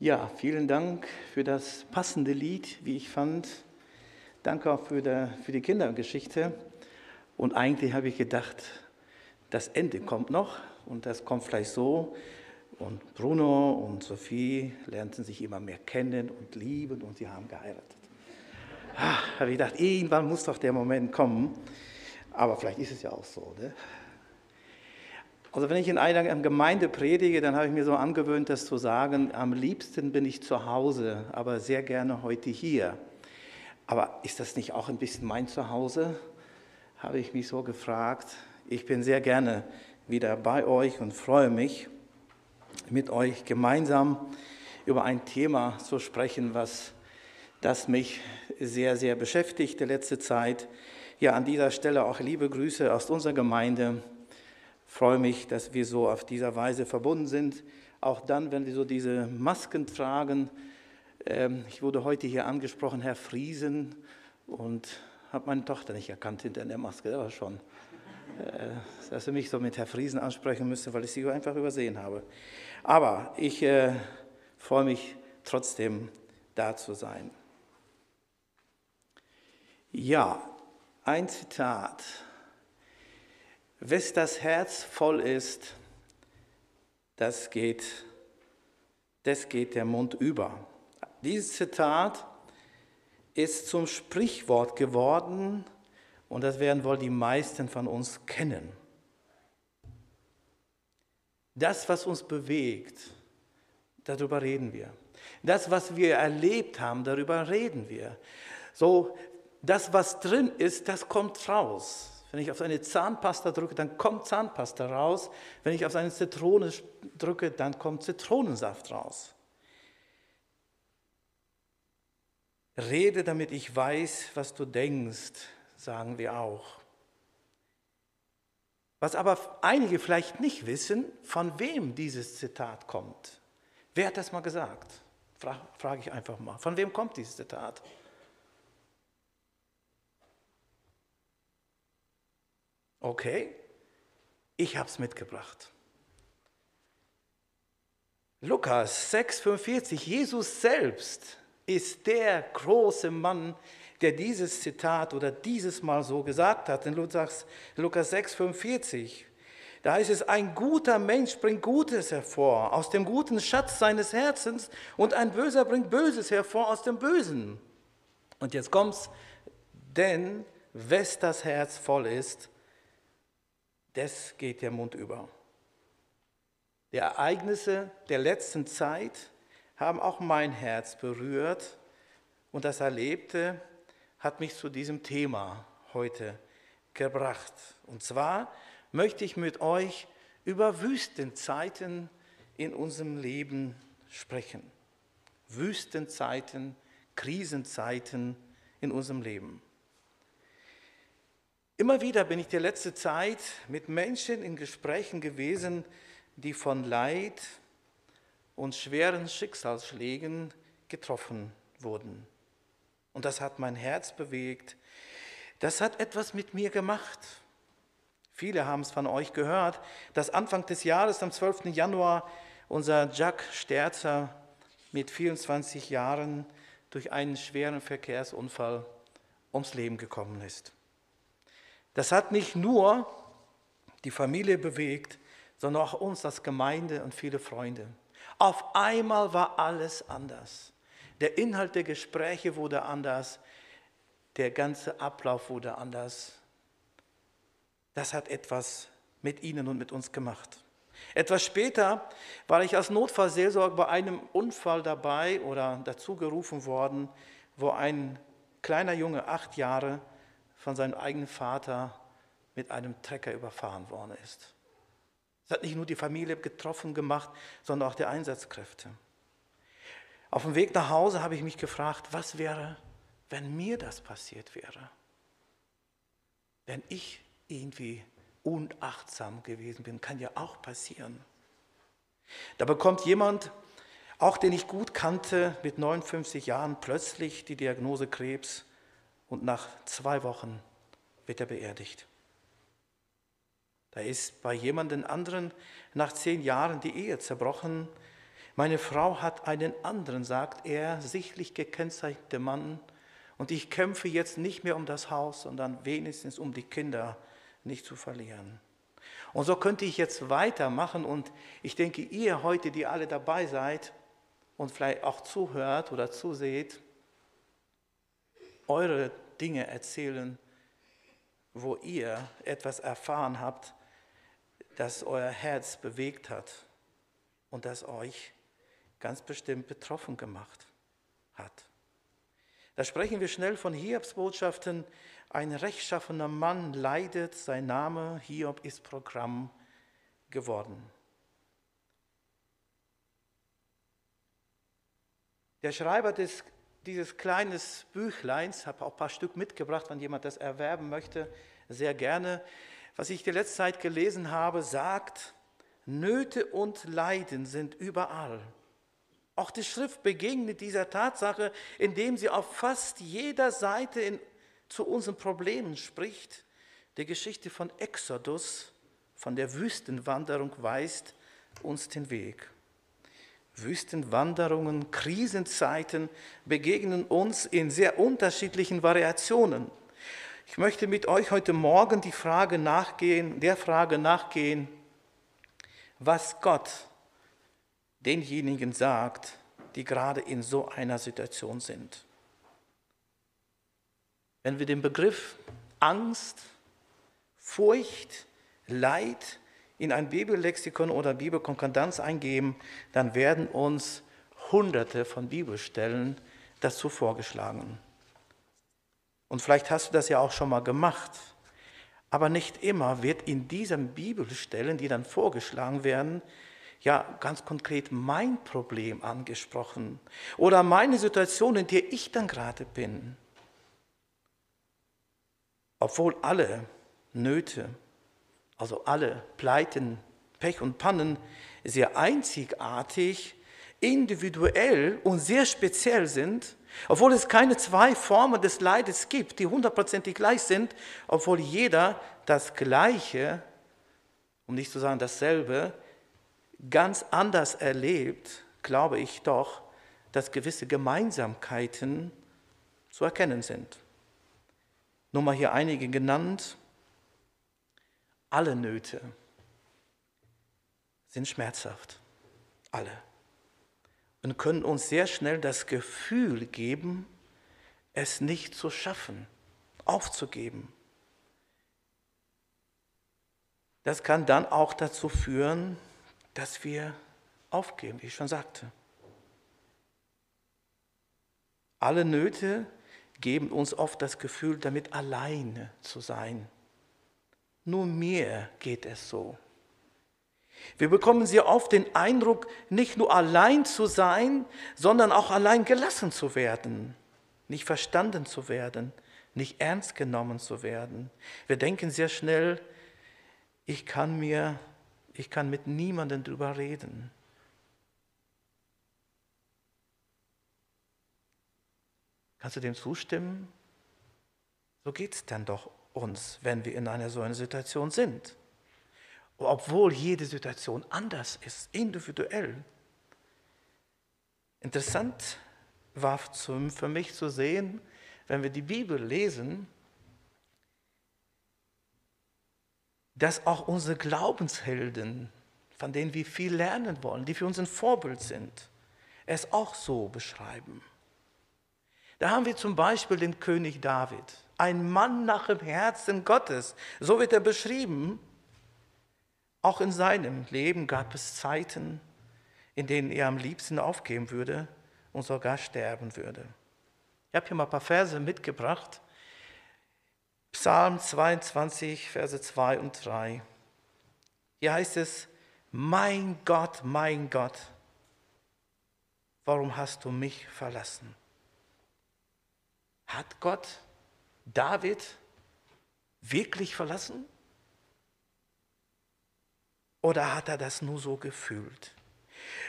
Ja, vielen Dank für das passende Lied, wie ich fand. Danke auch für, der, für die Kindergeschichte. Und eigentlich habe ich gedacht, das Ende kommt noch und das kommt vielleicht so. Und Bruno und Sophie lernten sich immer mehr kennen und lieben und sie haben geheiratet. Ah, habe ich gedacht, irgendwann muss doch der Moment kommen. Aber vielleicht ist es ja auch so. Ne? Also wenn ich in einer Gemeinde predige, dann habe ich mir so angewöhnt, das zu sagen, am liebsten bin ich zu Hause, aber sehr gerne heute hier. Aber ist das nicht auch ein bisschen mein Zuhause? Habe ich mich so gefragt. Ich bin sehr gerne wieder bei euch und freue mich, mit euch gemeinsam über ein Thema zu sprechen, was das mich sehr, sehr beschäftigt die letzte Zeit. Ja, an dieser Stelle auch liebe Grüße aus unserer Gemeinde freue mich, dass wir so auf dieser Weise verbunden sind. Auch dann, wenn wir so diese Masken tragen. Ähm, ich wurde heute hier angesprochen, Herr Friesen, und habe meine Tochter nicht erkannt hinter der Maske. War schon, äh, dass sie mich so mit Herr Friesen ansprechen müsste, weil ich sie einfach übersehen habe. Aber ich äh, freue mich trotzdem, da zu sein. Ja, ein Zitat Wes das Herz voll ist, das geht, das geht der Mund über. Dieses Zitat ist zum Sprichwort geworden und das werden wohl die meisten von uns kennen. Das, was uns bewegt, darüber reden wir. Das, was wir erlebt haben, darüber reden wir. So, das, was drin ist, das kommt raus. Wenn ich auf eine Zahnpasta drücke, dann kommt Zahnpasta raus. Wenn ich auf eine Zitrone drücke, dann kommt Zitronensaft raus. Rede, damit ich weiß, was du denkst, sagen wir auch. Was aber einige vielleicht nicht wissen, von wem dieses Zitat kommt. Wer hat das mal gesagt? Frage ich einfach mal. Von wem kommt dieses Zitat? Okay, ich habe es mitgebracht. Lukas 6,45, Jesus selbst ist der große Mann, der dieses Zitat oder dieses Mal so gesagt hat. In Lukas 6,45, da heißt es, ein guter Mensch bringt Gutes hervor aus dem guten Schatz seines Herzens und ein Böser bringt Böses hervor aus dem Bösen. Und jetzt kommt's, denn wes das Herz voll ist, das geht der Mund über. Die Ereignisse der letzten Zeit haben auch mein Herz berührt und das Erlebte hat mich zu diesem Thema heute gebracht. Und zwar möchte ich mit euch über Wüstenzeiten in unserem Leben sprechen. Wüstenzeiten, Krisenzeiten in unserem Leben. Immer wieder bin ich die letzte Zeit mit Menschen in Gesprächen gewesen, die von Leid und schweren Schicksalsschlägen getroffen wurden. Und das hat mein Herz bewegt. Das hat etwas mit mir gemacht. Viele haben es von euch gehört, dass Anfang des Jahres, am 12. Januar, unser Jack Sterzer mit 24 Jahren durch einen schweren Verkehrsunfall ums Leben gekommen ist. Das hat nicht nur die Familie bewegt, sondern auch uns als Gemeinde und viele Freunde. Auf einmal war alles anders. Der Inhalt der Gespräche wurde anders, der ganze Ablauf wurde anders. Das hat etwas mit ihnen und mit uns gemacht. Etwas später war ich als Notfallseelsorger bei einem Unfall dabei oder dazu gerufen worden, wo ein kleiner Junge, acht Jahre, von seinem eigenen Vater mit einem Trecker überfahren worden ist. Es hat nicht nur die Familie getroffen gemacht, sondern auch die Einsatzkräfte. Auf dem Weg nach Hause habe ich mich gefragt, was wäre, wenn mir das passiert wäre? Wenn ich irgendwie unachtsam gewesen bin, kann ja auch passieren. Da bekommt jemand, auch den ich gut kannte, mit 59 Jahren plötzlich die Diagnose Krebs und nach zwei Wochen wird er beerdigt. Da ist bei jemandem anderen nach zehn Jahren die Ehe zerbrochen, Meine Frau hat einen anderen, sagt er, sichtlich gekennzeichnete Mann, und ich kämpfe jetzt nicht mehr um das Haus, sondern wenigstens um die Kinder nicht zu verlieren. Und so könnte ich jetzt weitermachen und ich denke, ihr heute, die alle dabei seid und vielleicht auch zuhört oder zuseht, eure Dinge erzählen, wo ihr etwas erfahren habt, das euer Herz bewegt hat und das euch ganz bestimmt betroffen gemacht hat. Da sprechen wir schnell von Hiobsbotschaften. Ein rechtschaffener Mann leidet, sein Name Hiob ist Programm geworden. Der Schreiber des, dieses kleinen Büchleins, habe auch ein paar Stück mitgebracht, wenn jemand das erwerben möchte, sehr gerne. Was ich die letzte Zeit gelesen habe, sagt, Nöte und Leiden sind überall. Auch die Schrift begegnet dieser Tatsache, indem sie auf fast jeder Seite in, zu unseren Problemen spricht. Die Geschichte von Exodus, von der Wüstenwanderung, weist uns den Weg. Wüstenwanderungen, Krisenzeiten begegnen uns in sehr unterschiedlichen Variationen. Ich möchte mit euch heute Morgen die Frage nachgehen, der Frage nachgehen, was Gott denjenigen sagt, die gerade in so einer Situation sind. Wenn wir den Begriff Angst, Furcht, Leid in ein Bibellexikon oder Bibelkonkordanz eingeben, dann werden uns hunderte von Bibelstellen dazu vorgeschlagen. Und vielleicht hast du das ja auch schon mal gemacht. Aber nicht immer wird in diesen Bibelstellen, die dann vorgeschlagen werden, ja ganz konkret mein Problem angesprochen oder meine Situation, in der ich dann gerade bin. Obwohl alle Nöte, also alle Pleiten, Pech und Pannen sehr einzigartig, individuell und sehr speziell sind, obwohl es keine zwei Formen des Leides gibt, die hundertprozentig gleich sind, obwohl jeder das Gleiche, um nicht zu sagen dasselbe, ganz anders erlebt, glaube ich doch, dass gewisse Gemeinsamkeiten zu erkennen sind. Nur mal hier einige genannt. Alle Nöte sind schmerzhaft. Alle. Und können uns sehr schnell das Gefühl geben, es nicht zu schaffen, aufzugeben. Das kann dann auch dazu führen, dass wir aufgeben, wie ich schon sagte. Alle Nöte geben uns oft das Gefühl, damit alleine zu sein. Nur mir geht es so. Wir bekommen sehr oft den Eindruck, nicht nur allein zu sein, sondern auch allein gelassen zu werden, nicht verstanden zu werden, nicht ernst genommen zu werden. Wir denken sehr schnell, ich kann mir ich kann mit niemandem drüber reden. Kannst du dem zustimmen? So geht es dann doch uns, wenn wir in einer so einer Situation sind. Obwohl jede Situation anders ist, individuell. Interessant war für mich zu sehen, wenn wir die Bibel lesen, dass auch unsere Glaubenshelden, von denen wir viel lernen wollen, die für uns ein Vorbild sind, es auch so beschreiben. Da haben wir zum Beispiel den König David, ein Mann nach dem Herzen Gottes. So wird er beschrieben. Auch in seinem Leben gab es Zeiten, in denen er am liebsten aufgeben würde und sogar sterben würde. Ich habe hier mal ein paar Verse mitgebracht, Psalm 22, Verse 2 und 3. Hier heißt es, mein Gott, mein Gott, warum hast du mich verlassen? Hat Gott David wirklich verlassen? Oder hat er das nur so gefühlt?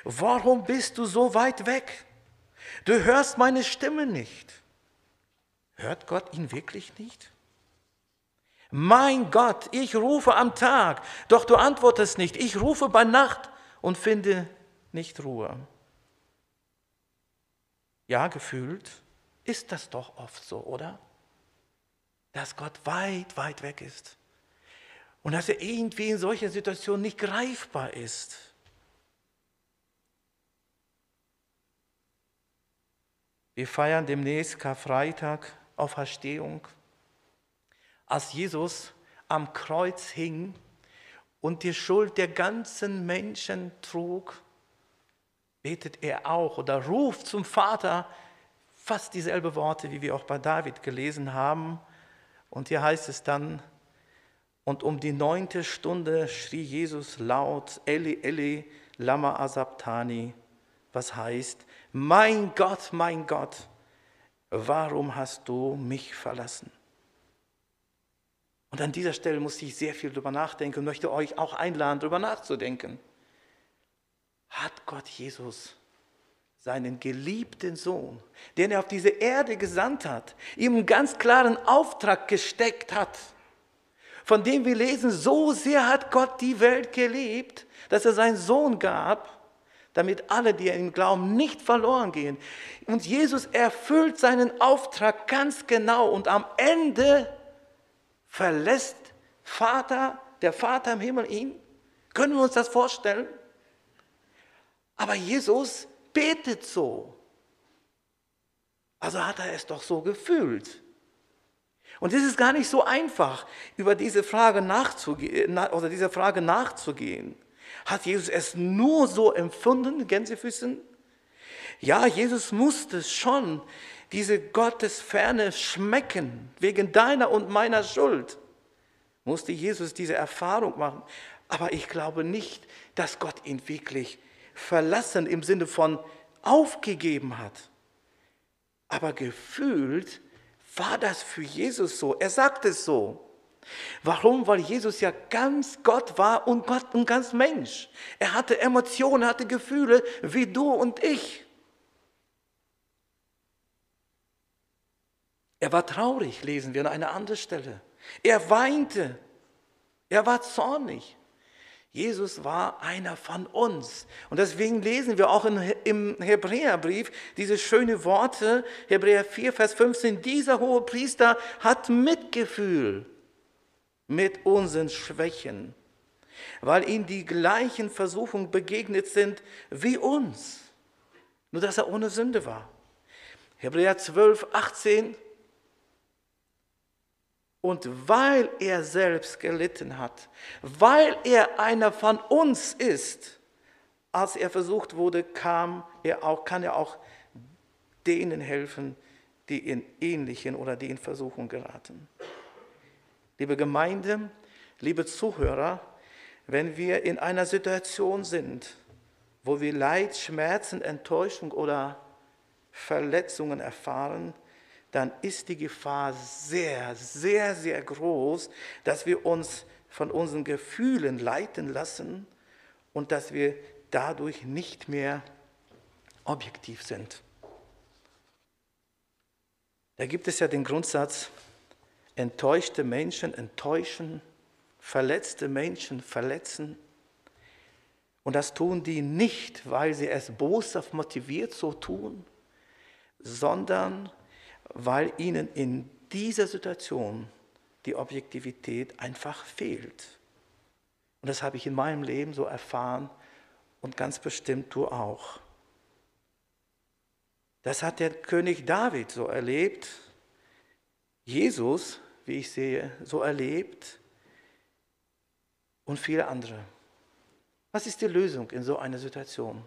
Warum bist du so weit weg? Du hörst meine Stimme nicht. Hört Gott ihn wirklich nicht? Mein Gott, ich rufe am Tag, doch du antwortest nicht. Ich rufe bei Nacht und finde nicht Ruhe. Ja, gefühlt ist das doch oft so, oder? Dass Gott weit, weit weg ist. Und dass er irgendwie in solchen Situationen nicht greifbar ist. Wir feiern demnächst Karfreitag, Auferstehung. Als Jesus am Kreuz hing und die Schuld der ganzen Menschen trug, betet er auch oder ruft zum Vater fast dieselbe Worte, wie wir auch bei David gelesen haben. Und hier heißt es dann, und um die neunte Stunde schrie Jesus laut, Eli, Eli, lama asabtani, was heißt, mein Gott, mein Gott, warum hast du mich verlassen? Und an dieser Stelle musste ich sehr viel darüber nachdenken und möchte euch auch einladen, darüber nachzudenken. Hat Gott Jesus, seinen geliebten Sohn, den er auf diese Erde gesandt hat, ihm einen ganz klaren Auftrag gesteckt hat, von dem wir lesen, so sehr hat Gott die Welt geliebt, dass er seinen Sohn gab, damit alle, die an ihn glauben, nicht verloren gehen. Und Jesus erfüllt seinen Auftrag ganz genau und am Ende verlässt Vater, der Vater im Himmel ihn. Können wir uns das vorstellen? Aber Jesus betet so. Also hat er es doch so gefühlt. Und es ist gar nicht so einfach, über diese Frage nachzugehen, oder dieser Frage nachzugehen. Hat Jesus es nur so empfunden, Gänsefüßen? Ja, Jesus musste schon diese Gottesferne schmecken, wegen deiner und meiner Schuld. Musste Jesus diese Erfahrung machen. Aber ich glaube nicht, dass Gott ihn wirklich verlassen im Sinne von aufgegeben hat. Aber gefühlt war das für Jesus so. Er sagt es so. Warum? Weil Jesus ja ganz Gott war und Gott und ganz Mensch. Er hatte Emotionen, hatte Gefühle wie du und ich. Er war traurig, lesen wir an einer anderen Stelle. Er weinte. Er war zornig. Jesus war einer von uns. Und deswegen lesen wir auch im Hebräerbrief diese schönen Worte, Hebräer 4, Vers 15, dieser hohe Priester hat Mitgefühl mit unseren Schwächen, weil ihm die gleichen Versuchungen begegnet sind wie uns, nur dass er ohne Sünde war. Hebräer 12, 18. Und weil er selbst gelitten hat, weil er einer von uns ist, als er versucht wurde, kam er auch, kann er auch denen helfen, die in ähnlichen oder die in Versuchung geraten. Liebe Gemeinde, liebe Zuhörer, wenn wir in einer Situation sind, wo wir Leid, Schmerzen, Enttäuschung oder Verletzungen erfahren, dann ist die Gefahr sehr, sehr, sehr groß, dass wir uns von unseren Gefühlen leiten lassen und dass wir dadurch nicht mehr objektiv sind. Da gibt es ja den Grundsatz, enttäuschte Menschen enttäuschen, verletzte Menschen verletzen. Und das tun die nicht, weil sie es boshaft motiviert so tun, sondern weil ihnen in dieser Situation die Objektivität einfach fehlt. Und das habe ich in meinem Leben so erfahren und ganz bestimmt du auch. Das hat der König David so erlebt. Jesus wie ich sehe, so erlebt und viele andere. Was ist die Lösung in so einer Situation?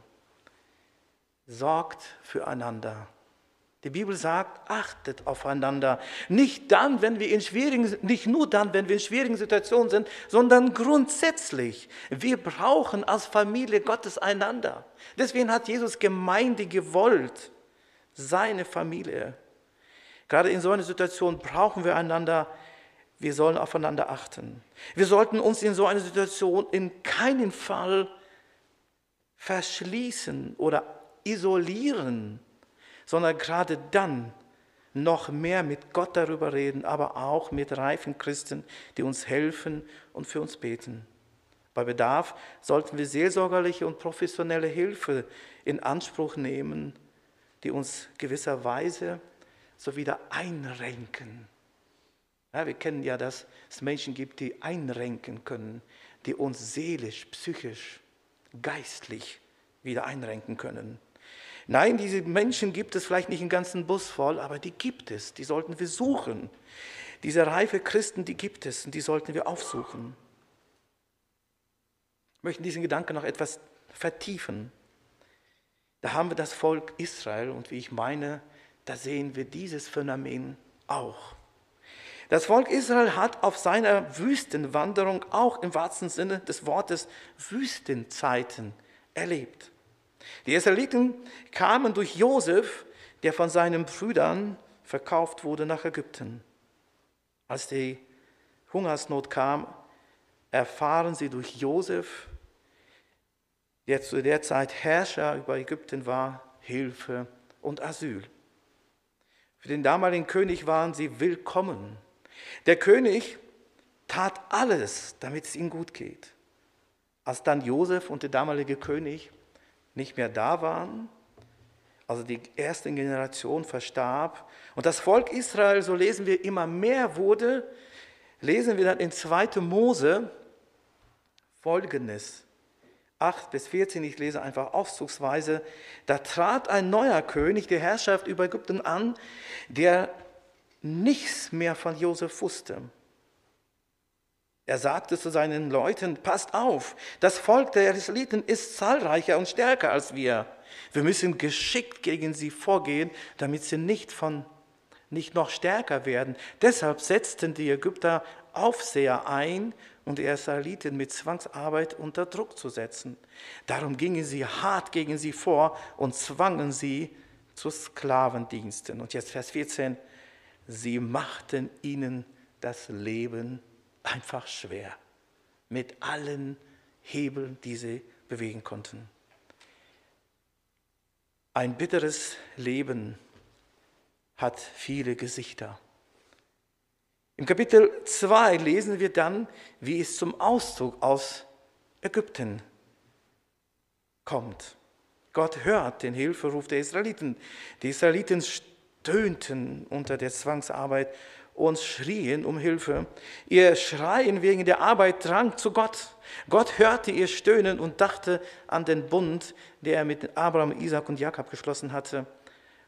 Sorgt füreinander. Die Bibel sagt, achtet aufeinander. Nicht dann, wenn wir in schwierigen, nicht nur dann, wenn wir in schwierigen Situationen sind, sondern grundsätzlich. Wir brauchen als Familie Gottes einander. Deswegen hat Jesus Gemeinde gewollt, seine Familie. Gerade in so einer Situation brauchen wir einander. Wir sollen aufeinander achten. Wir sollten uns in so einer Situation in keinen Fall verschließen oder isolieren, sondern gerade dann noch mehr mit Gott darüber reden, aber auch mit reifen Christen, die uns helfen und für uns beten. Bei Bedarf sollten wir seelsorgerliche und professionelle Hilfe in Anspruch nehmen die uns gewisserweise so wieder einrenken. Ja, wir kennen ja, dass es Menschen gibt, die einrenken können, die uns seelisch, psychisch, geistlich wieder einrenken können. Nein, diese Menschen gibt es vielleicht nicht einen ganzen Bus voll, aber die gibt es, die sollten wir suchen. Diese reife Christen, die gibt es und die sollten wir aufsuchen. Ich möchte diesen Gedanken noch etwas vertiefen. Da haben wir das Volk Israel und wie ich meine, da sehen wir dieses Phänomen auch. Das Volk Israel hat auf seiner Wüstenwanderung auch im wahrsten Sinne des Wortes Wüstenzeiten erlebt. Die Israeliten kamen durch Josef, der von seinen Brüdern verkauft wurde nach Ägypten. Als die Hungersnot kam, erfahren sie durch Josef, der zu der Zeit Herrscher über Ägypten war, Hilfe und Asyl. Für den damaligen König waren sie willkommen. Der König tat alles, damit es ihm gut geht. Als dann Josef und der damalige König nicht mehr da waren, also die erste Generation verstarb und das Volk Israel, so lesen wir, immer mehr wurde, lesen wir dann in 2. Mose folgendes. 8 bis 14, ich lese einfach auszugsweise, da trat ein neuer König der Herrschaft über Ägypten an, der nichts mehr von Josef wusste. Er sagte zu seinen Leuten, passt auf, das Volk der Israeliten ist zahlreicher und stärker als wir. Wir müssen geschickt gegen sie vorgehen, damit sie nicht, von, nicht noch stärker werden. Deshalb setzten die Ägypter Aufseher ein, um die Israeliten mit Zwangsarbeit unter Druck zu setzen. Darum gingen sie hart gegen sie vor und zwangen sie zu Sklavendiensten. Und jetzt Vers 14, sie machten ihnen das Leben einfach schwer mit allen Hebeln, die sie bewegen konnten. Ein bitteres Leben hat viele Gesichter. Im Kapitel 2 lesen wir dann, wie es zum Auszug aus Ägypten kommt. Gott hört den Hilferuf der Israeliten. Die Israeliten stöhnten unter der Zwangsarbeit und schrien um Hilfe. Ihr Schreien wegen der Arbeit drang zu Gott. Gott hörte ihr Stöhnen und dachte an den Bund, der er mit Abraham, Isaac und Jakob geschlossen hatte.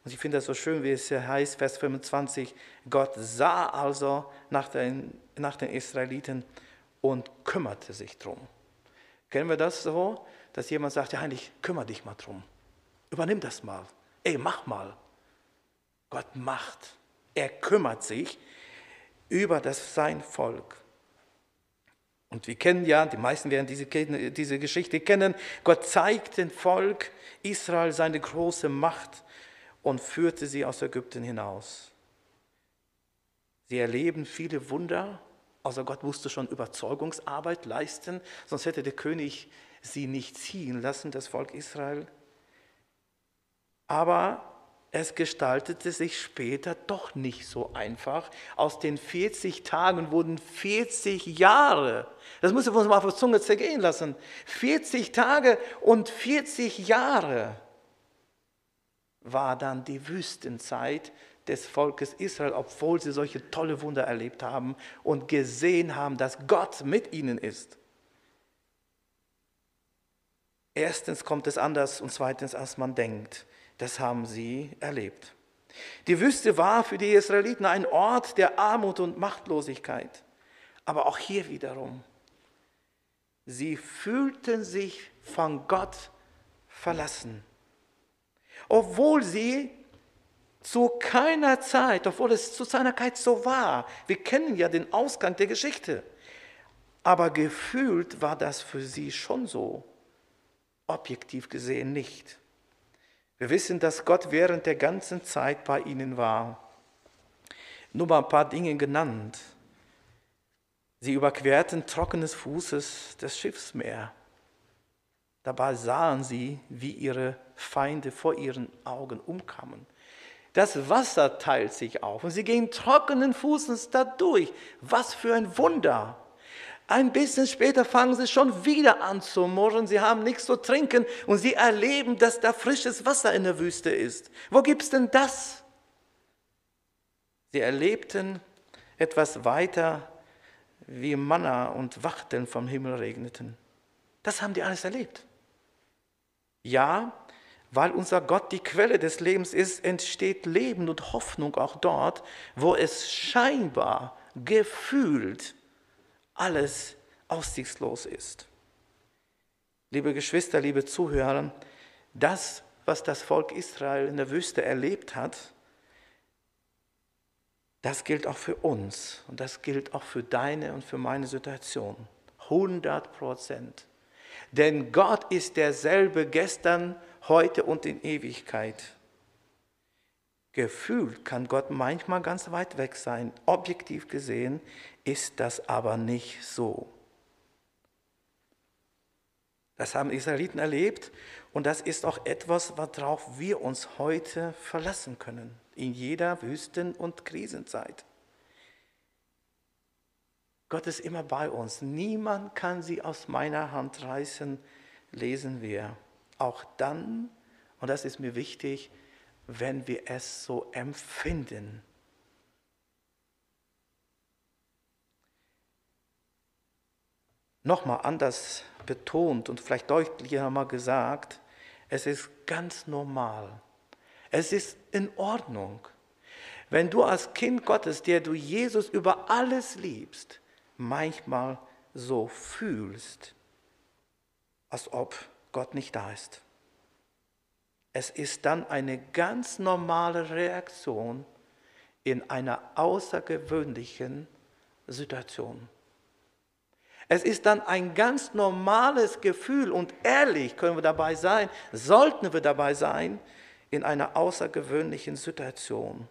Und ich finde das so schön, wie es hier heißt, Vers 25, Gott sah also nach den, nach den Israeliten und kümmerte sich drum. Kennen wir das so, dass jemand sagt, ja Heinrich, kümmere dich mal drum. Übernimm das mal. Ey, mach mal. Gott macht. Er kümmert sich über das sein Volk. Und wir kennen ja, die meisten werden diese, diese Geschichte kennen, Gott zeigt dem Volk Israel seine große Macht und führte sie aus Ägypten hinaus. Sie erleben viele Wunder, also Gott musste schon Überzeugungsarbeit leisten, sonst hätte der König sie nicht ziehen lassen, das Volk Israel. Aber es gestaltete sich später doch nicht so einfach. Aus den 40 Tagen wurden 40 Jahre. Das müssen wir uns mal auf der Zunge zergehen lassen. 40 Tage und 40 Jahre war dann die Wüstenzeit des Volkes Israel, obwohl sie solche tolle Wunder erlebt haben und gesehen haben, dass Gott mit ihnen ist. Erstens kommt es anders und zweitens, als man denkt. Das haben sie erlebt. Die Wüste war für die Israeliten ein Ort der Armut und Machtlosigkeit. Aber auch hier wiederum, sie fühlten sich von Gott verlassen obwohl sie zu keiner Zeit, obwohl es zu seiner Zeit so war, wir kennen ja den Ausgang der Geschichte, aber gefühlt war das für sie schon so, objektiv gesehen nicht. Wir wissen, dass Gott während der ganzen Zeit bei ihnen war. Nur mal ein paar Dinge genannt. Sie überquerten trockenes Fußes das Schiffsmeer. Dabei sahen sie, wie ihre Feinde vor ihren Augen umkamen. Das Wasser teilt sich auf und sie gehen trockenen Fußens dadurch. Was für ein Wunder! Ein bisschen später fangen sie schon wieder an zu murren. Sie haben nichts zu trinken und sie erleben, dass da frisches Wasser in der Wüste ist. Wo gibt es denn das? Sie erlebten etwas weiter, wie Manna und Wachteln vom Himmel regneten. Das haben die alles erlebt. Ja, weil unser Gott die Quelle des Lebens ist, entsteht Leben und Hoffnung auch dort, wo es scheinbar, gefühlt alles aussichtslos ist. Liebe Geschwister, liebe Zuhörer, das, was das Volk Israel in der Wüste erlebt hat, das gilt auch für uns und das gilt auch für deine und für meine Situation. 100 Prozent. Denn Gott ist derselbe gestern, heute und in Ewigkeit. Gefühlt kann Gott manchmal ganz weit weg sein. Objektiv gesehen ist das aber nicht so. Das haben Israeliten erlebt und das ist auch etwas, worauf wir uns heute verlassen können, in jeder Wüsten- und Krisenzeit. Gott ist immer bei uns. Niemand kann sie aus meiner Hand reißen, lesen wir. Auch dann, und das ist mir wichtig, wenn wir es so empfinden. Nochmal anders betont und vielleicht deutlicher mal gesagt, es ist ganz normal. Es ist in Ordnung. Wenn du als Kind Gottes, der du Jesus über alles liebst, manchmal so fühlst, als ob Gott nicht da ist. Es ist dann eine ganz normale Reaktion in einer außergewöhnlichen Situation. Es ist dann ein ganz normales Gefühl und ehrlich können wir dabei sein, sollten wir dabei sein, in einer außergewöhnlichen Situation.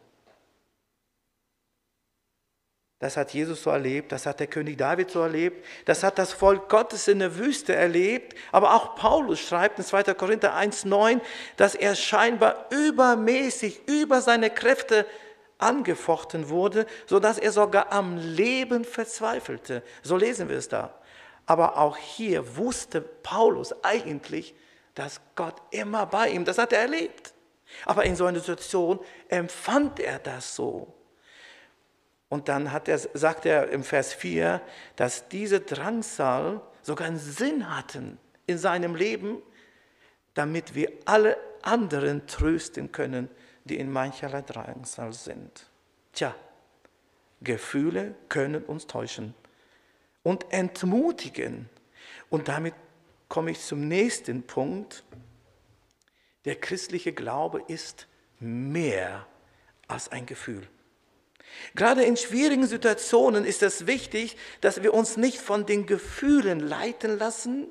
Das hat Jesus so erlebt, das hat der König David so erlebt, das hat das Volk Gottes in der Wüste erlebt. Aber auch Paulus schreibt in 2. Korinther 1,9, dass er scheinbar übermäßig über seine Kräfte angefochten wurde, sodass er sogar am Leben verzweifelte. So lesen wir es da. Aber auch hier wusste Paulus eigentlich, dass Gott immer bei ihm, das hat er erlebt. Aber in so einer Situation empfand er das so. Und dann hat er, sagt er im Vers 4, dass diese Drangsal sogar einen Sinn hatten in seinem Leben, damit wir alle anderen trösten können, die in mancherlei Drangsal sind. Tja, Gefühle können uns täuschen und entmutigen. Und damit komme ich zum nächsten Punkt. Der christliche Glaube ist mehr als ein Gefühl. Gerade in schwierigen Situationen ist es wichtig, dass wir uns nicht von den Gefühlen leiten lassen,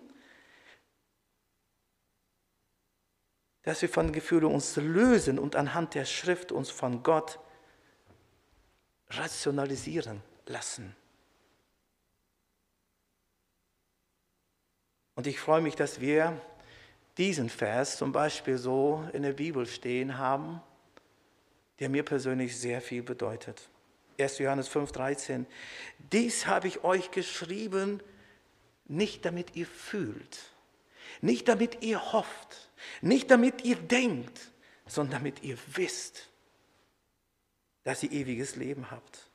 dass wir von den Gefühlen uns lösen und anhand der Schrift uns von Gott rationalisieren lassen. Und ich freue mich, dass wir diesen Vers zum Beispiel so in der Bibel stehen haben der mir persönlich sehr viel bedeutet. 1. Johannes 5,13. Dies habe ich euch geschrieben, nicht damit ihr fühlt, nicht damit ihr hofft, nicht damit ihr denkt, sondern damit ihr wisst, dass ihr ewiges Leben habt.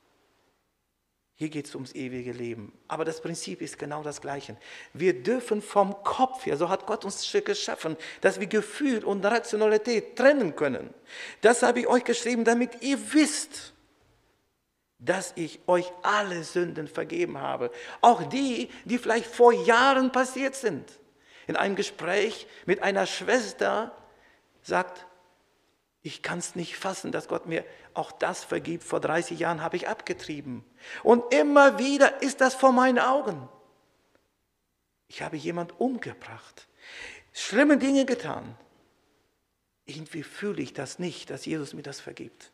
Hier geht es ums ewige Leben. Aber das Prinzip ist genau das gleiche. Wir dürfen vom Kopf her, so hat Gott uns geschaffen, dass wir Gefühl und Rationalität trennen können. Das habe ich euch geschrieben, damit ihr wisst, dass ich euch alle Sünden vergeben habe. Auch die, die vielleicht vor Jahren passiert sind. In einem Gespräch mit einer Schwester sagt, ich kann es nicht fassen, dass Gott mir auch das vergibt. Vor 30 Jahren habe ich abgetrieben. Und immer wieder ist das vor meinen Augen. Ich habe jemand umgebracht, schlimme Dinge getan. Irgendwie fühle ich das nicht, dass Jesus mir das vergibt.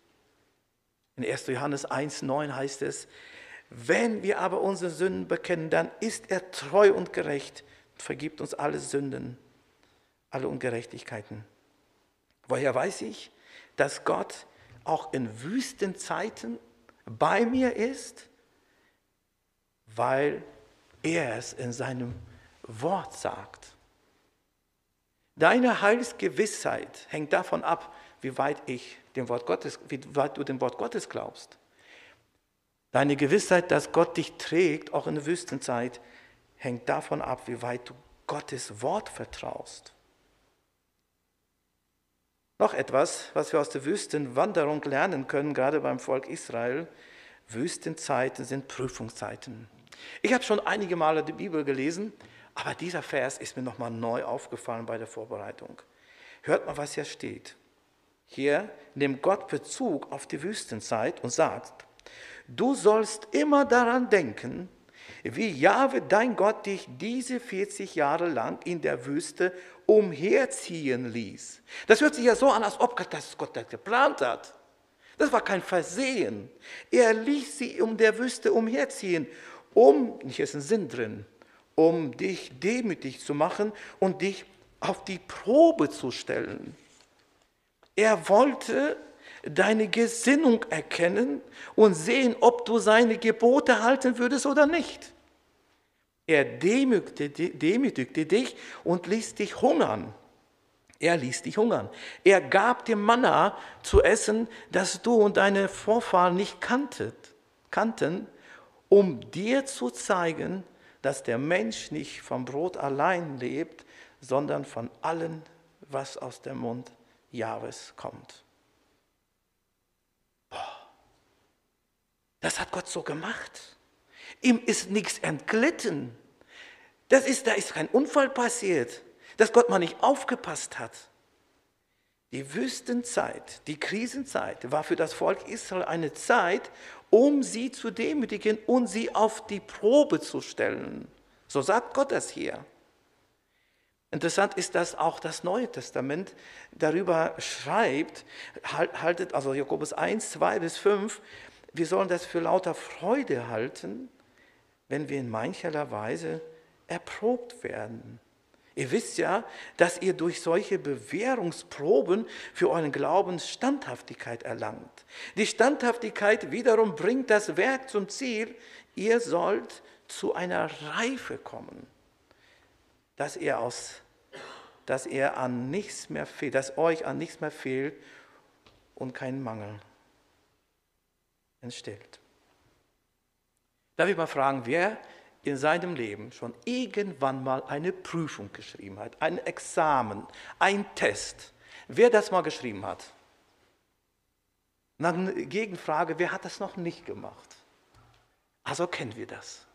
In 1. Johannes 1,9 heißt es, wenn wir aber unsere Sünden bekennen, dann ist er treu und gerecht und vergibt uns alle Sünden, alle Ungerechtigkeiten. Woher weiß ich? Dass Gott auch in Wüstenzeiten bei mir ist, weil er es in seinem Wort sagt. Deine Heilsgewissheit hängt davon ab, wie weit, ich dem Wort Gottes, wie weit du dem Wort Gottes glaubst. Deine Gewissheit, dass Gott dich trägt, auch in der Wüstenzeit, hängt davon ab, wie weit du Gottes Wort vertraust. Noch etwas, was wir aus der Wüstenwanderung lernen können, gerade beim Volk Israel. Wüstenzeiten sind Prüfungszeiten. Ich habe schon einige Male die Bibel gelesen, aber dieser Vers ist mir nochmal neu aufgefallen bei der Vorbereitung. Hört mal, was hier steht. Hier nimmt Gott Bezug auf die Wüstenzeit und sagt, du sollst immer daran denken, wie Jahwe dein Gott dich diese 40 Jahre lang in der Wüste umherziehen ließ. Das hört sich ja so an, als ob das Gott das geplant hat. Das war kein Versehen. Er ließ sie um der Wüste umherziehen, um, nicht ist ein Sinn drin, um dich demütig zu machen und dich auf die Probe zu stellen. Er wollte deine Gesinnung erkennen und sehen, ob du seine Gebote halten würdest oder nicht. Er demütigte, demütigte dich und ließ dich hungern. Er ließ dich hungern. Er gab dir Manna zu essen, das du und deine Vorfahren nicht kanntet, kannten, um dir zu zeigen, dass der Mensch nicht vom Brot allein lebt, sondern von allem, was aus dem Mund Jahres kommt. Das hat Gott so gemacht. Ihm ist nichts entglitten. Das ist, da ist kein Unfall passiert, dass Gott mal nicht aufgepasst hat. Die Wüstenzeit, die Krisenzeit war für das Volk Israel eine Zeit, um sie zu demütigen und sie auf die Probe zu stellen. So sagt Gott das hier. Interessant ist, dass auch das Neue Testament darüber schreibt, haltet also Jakobus 1, 2 bis 5, wir sollen das für lauter Freude halten, wenn wir in mancherlei Weise erprobt werden. Ihr wisst ja, dass ihr durch solche Bewährungsproben für euren Glauben Standhaftigkeit erlangt. Die Standhaftigkeit wiederum bringt das Werk zum Ziel. Ihr sollt zu einer Reife kommen, dass ihr, aus, dass ihr an nichts mehr fehlt, dass euch an nichts mehr fehlt und keinen Mangel entstellt. Darf ich mal fragen, wer in seinem Leben schon irgendwann mal eine Prüfung geschrieben hat, ein Examen, ein Test, wer das mal geschrieben hat? Dann Gegenfrage, wer hat das noch nicht gemacht? Also kennen wir das.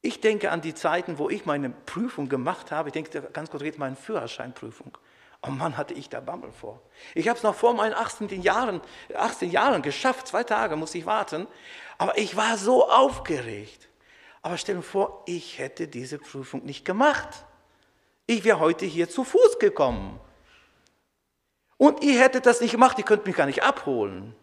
Ich denke an die Zeiten, wo ich meine Prüfung gemacht habe. Ich denke ganz konkret meine Führerscheinprüfung. Oh Mann, hatte ich da Bammel vor. Ich habe es noch vor meinen 18 Jahren, 18 Jahren geschafft. Zwei Tage musste ich warten. Aber ich war so aufgeregt. Aber stell dir vor, ich hätte diese Prüfung nicht gemacht. Ich wäre heute hier zu Fuß gekommen. Und ihr hättet das nicht gemacht, ihr könnt mich gar nicht abholen.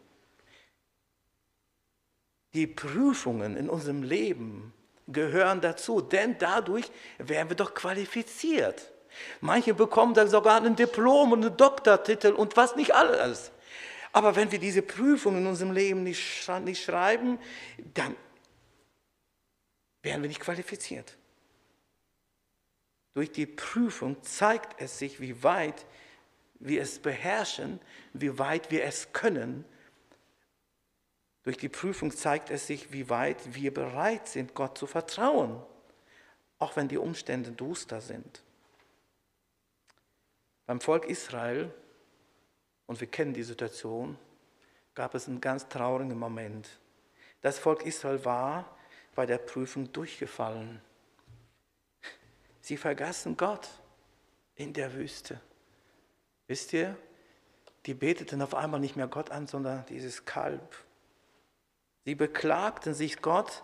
Die Prüfungen in unserem Leben gehören dazu, denn dadurch werden wir doch qualifiziert. Manche bekommen dann sogar ein Diplom und einen Doktortitel und was nicht alles. Aber wenn wir diese Prüfung in unserem Leben nicht, nicht schreiben, dann werden wir nicht qualifiziert. Durch die Prüfung zeigt es sich, wie weit wir es beherrschen, wie weit wir es können. Durch die Prüfung zeigt es sich, wie weit wir bereit sind, Gott zu vertrauen, auch wenn die Umstände duster sind. Beim Volk Israel, und wir kennen die Situation, gab es einen ganz traurigen Moment. Das Volk Israel war bei der Prüfung durchgefallen. Sie vergaßen Gott in der Wüste. Wisst ihr, die beteten auf einmal nicht mehr Gott an, sondern dieses Kalb. Sie beklagten sich Gott,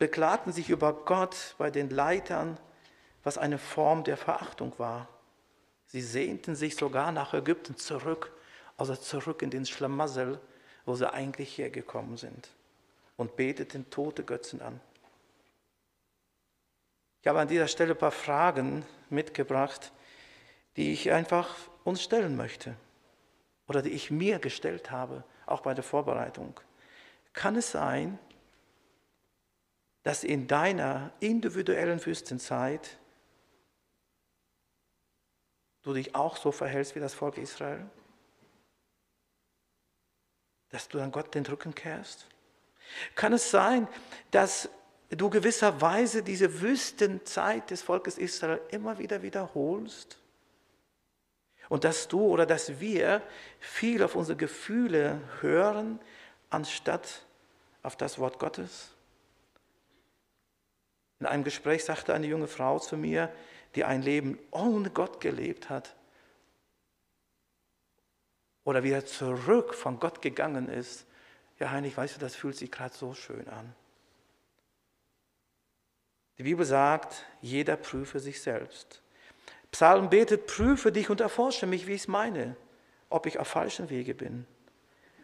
beklagten sich über Gott bei den Leitern, was eine Form der Verachtung war. Sie sehnten sich sogar nach Ägypten zurück, also zurück in den Schlamassel, wo sie eigentlich hergekommen sind und beteten tote Götzen an. Ich habe an dieser Stelle ein paar Fragen mitgebracht, die ich einfach uns stellen möchte oder die ich mir gestellt habe, auch bei der Vorbereitung. Kann es sein, dass in deiner individuellen Wüstenzeit du dich auch so verhältst wie das Volk Israel? Dass du an Gott den Rücken kehrst? Kann es sein, dass du gewisserweise diese Wüstenzeit des Volkes Israel immer wieder wiederholst? Und dass du oder dass wir viel auf unsere Gefühle hören, anstatt auf das Wort Gottes? In einem Gespräch sagte eine junge Frau zu mir, die ein Leben ohne Gott gelebt hat oder wieder zurück von Gott gegangen ist, ja Heinrich, weißt du, das fühlt sich gerade so schön an. Die Bibel sagt, jeder prüfe sich selbst. Psalm betet, prüfe dich und erforsche mich, wie ich es meine, ob ich auf falschen Wege bin.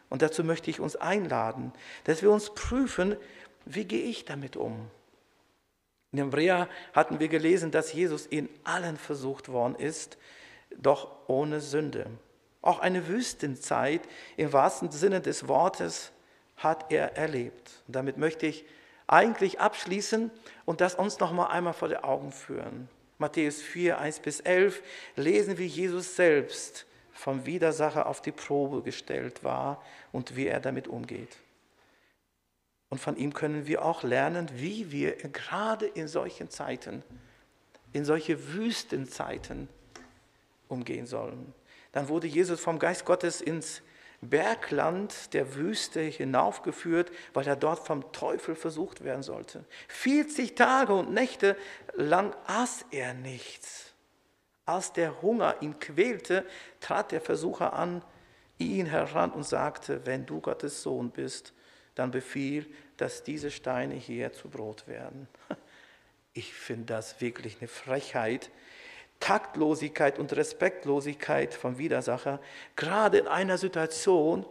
Und dazu möchte ich uns einladen, dass wir uns prüfen, wie gehe ich damit um? In Hebräer hatten wir gelesen, dass Jesus in allen versucht worden ist, doch ohne Sünde. Auch eine Wüstenzeit im wahrsten Sinne des Wortes hat er erlebt. Und damit möchte ich eigentlich abschließen und das uns noch mal einmal vor die Augen führen. Matthäus 4, 1 bis 11 lesen, wie Jesus selbst vom Widersacher auf die Probe gestellt war und wie er damit umgeht. Und von ihm können wir auch lernen, wie wir gerade in solchen Zeiten, in solche Wüstenzeiten umgehen sollen. Dann wurde Jesus vom Geist Gottes ins Bergland der Wüste hinaufgeführt, weil er dort vom Teufel versucht werden sollte. 40 Tage und Nächte lang aß er nichts. Als der Hunger ihn quälte, trat der Versucher an ihn heran und sagte, wenn du Gottes Sohn bist, dann befiehl, dass diese Steine hier zu Brot werden. Ich finde das wirklich eine Frechheit, Taktlosigkeit und Respektlosigkeit vom Widersacher, gerade in einer Situation,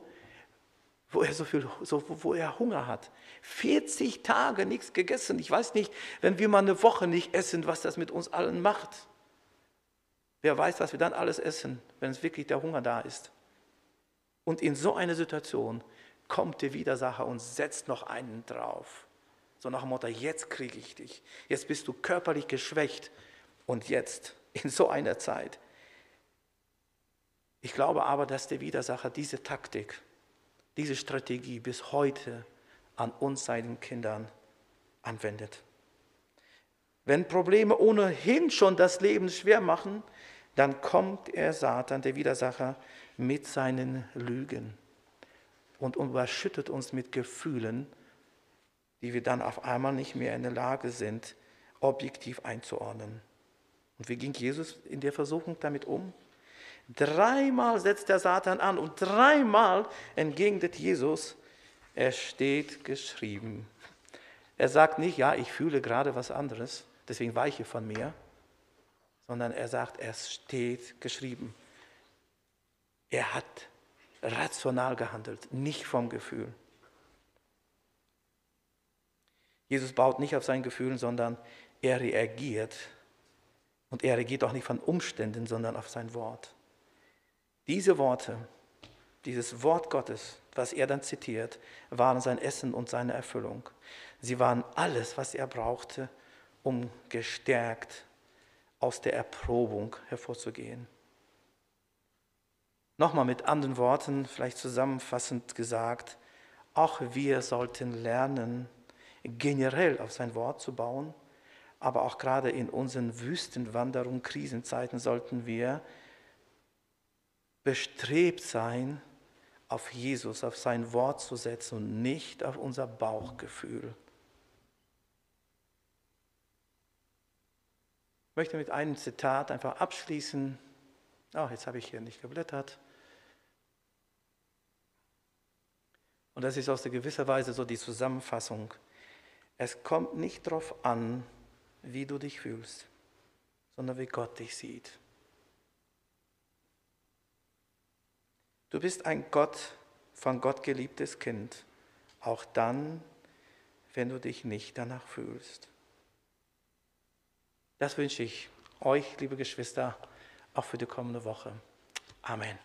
wo er so viel, so, wo er Hunger hat. 40 Tage nichts gegessen. Ich weiß nicht, wenn wir mal eine Woche nicht essen, was das mit uns allen macht. Wer weiß, was wir dann alles essen, wenn es wirklich der Hunger da ist. Und in so einer Situation kommt der Widersacher und setzt noch einen drauf. So nach dem Motto, jetzt kriege ich dich. Jetzt bist du körperlich geschwächt und jetzt in so einer Zeit. Ich glaube aber, dass der Widersacher diese Taktik, diese Strategie bis heute an uns, seinen Kindern, anwendet. Wenn Probleme ohnehin schon das Leben schwer machen, dann kommt er, Satan, der Widersacher, mit seinen Lügen und überschüttet uns mit Gefühlen, die wir dann auf einmal nicht mehr in der Lage sind, objektiv einzuordnen. Und wie ging Jesus in der Versuchung damit um? Dreimal setzt der Satan an und dreimal entgegnet Jesus, es steht geschrieben. Er sagt nicht, ja, ich fühle gerade was anderes, deswegen weiche von mir, sondern er sagt, es steht geschrieben. Er hat rational gehandelt, nicht vom Gefühl. Jesus baut nicht auf seinen Gefühlen, sondern er reagiert und er regiert auch nicht von Umständen, sondern auf sein Wort. Diese Worte, dieses Wort Gottes, was er dann zitiert, waren sein Essen und seine Erfüllung. Sie waren alles, was er brauchte, um gestärkt aus der Erprobung hervorzugehen. Nochmal mit anderen Worten, vielleicht zusammenfassend gesagt, auch wir sollten lernen, generell auf sein Wort zu bauen aber auch gerade in unseren Wüstenwanderungen, Krisenzeiten sollten wir bestrebt sein, auf Jesus, auf sein Wort zu setzen und nicht auf unser Bauchgefühl. Ich möchte mit einem Zitat einfach abschließen. Oh, jetzt habe ich hier nicht geblättert. Und das ist aus gewisser Weise so die Zusammenfassung. Es kommt nicht darauf an, wie du dich fühlst, sondern wie Gott dich sieht. Du bist ein Gott, von Gott geliebtes Kind, auch dann, wenn du dich nicht danach fühlst. Das wünsche ich euch, liebe Geschwister, auch für die kommende Woche. Amen.